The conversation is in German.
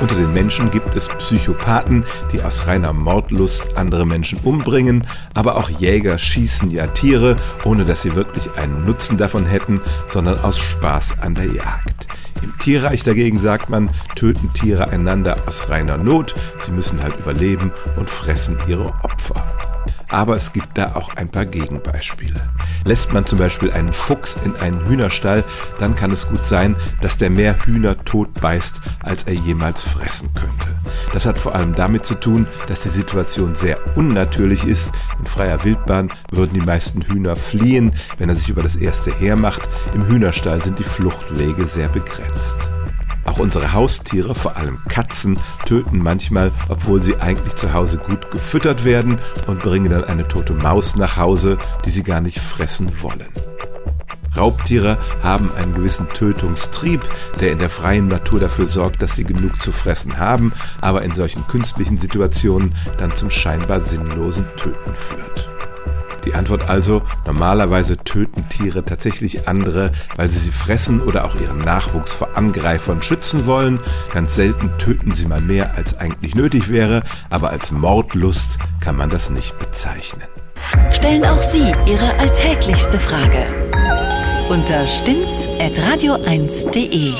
Unter den Menschen gibt es Psychopathen, die aus reiner Mordlust andere Menschen umbringen, aber auch Jäger schießen ja Tiere, ohne dass sie wirklich einen Nutzen davon hätten, sondern aus Spaß an der Jagd. Im Tierreich dagegen sagt man, töten Tiere einander aus reiner Not, sie müssen halt überleben und fressen ihre Opfer aber es gibt da auch ein paar Gegenbeispiele. Lässt man zum Beispiel einen Fuchs in einen Hühnerstall, dann kann es gut sein, dass der mehr Hühner tot beißt, als er jemals fressen könnte. Das hat vor allem damit zu tun, dass die Situation sehr unnatürlich ist. In freier Wildbahn würden die meisten Hühner fliehen, wenn er sich über das erste hermacht. Im Hühnerstall sind die Fluchtwege sehr begrenzt. Auch unsere Haustiere, vor allem Katzen, töten manchmal, obwohl sie eigentlich zu Hause gut gefüttert werden und bringen dann eine tote Maus nach Hause, die sie gar nicht fressen wollen. Raubtiere haben einen gewissen Tötungstrieb, der in der freien Natur dafür sorgt, dass sie genug zu fressen haben, aber in solchen künstlichen Situationen dann zum scheinbar sinnlosen Töten führt. Die Antwort also, normalerweise töten Tiere tatsächlich andere, weil sie sie fressen oder auch ihren Nachwuchs vor Angreifern schützen wollen. Ganz selten töten sie mal mehr, als eigentlich nötig wäre, aber als Mordlust kann man das nicht bezeichnen. Stellen auch Sie Ihre alltäglichste Frage unter stimmtz.radio1.de.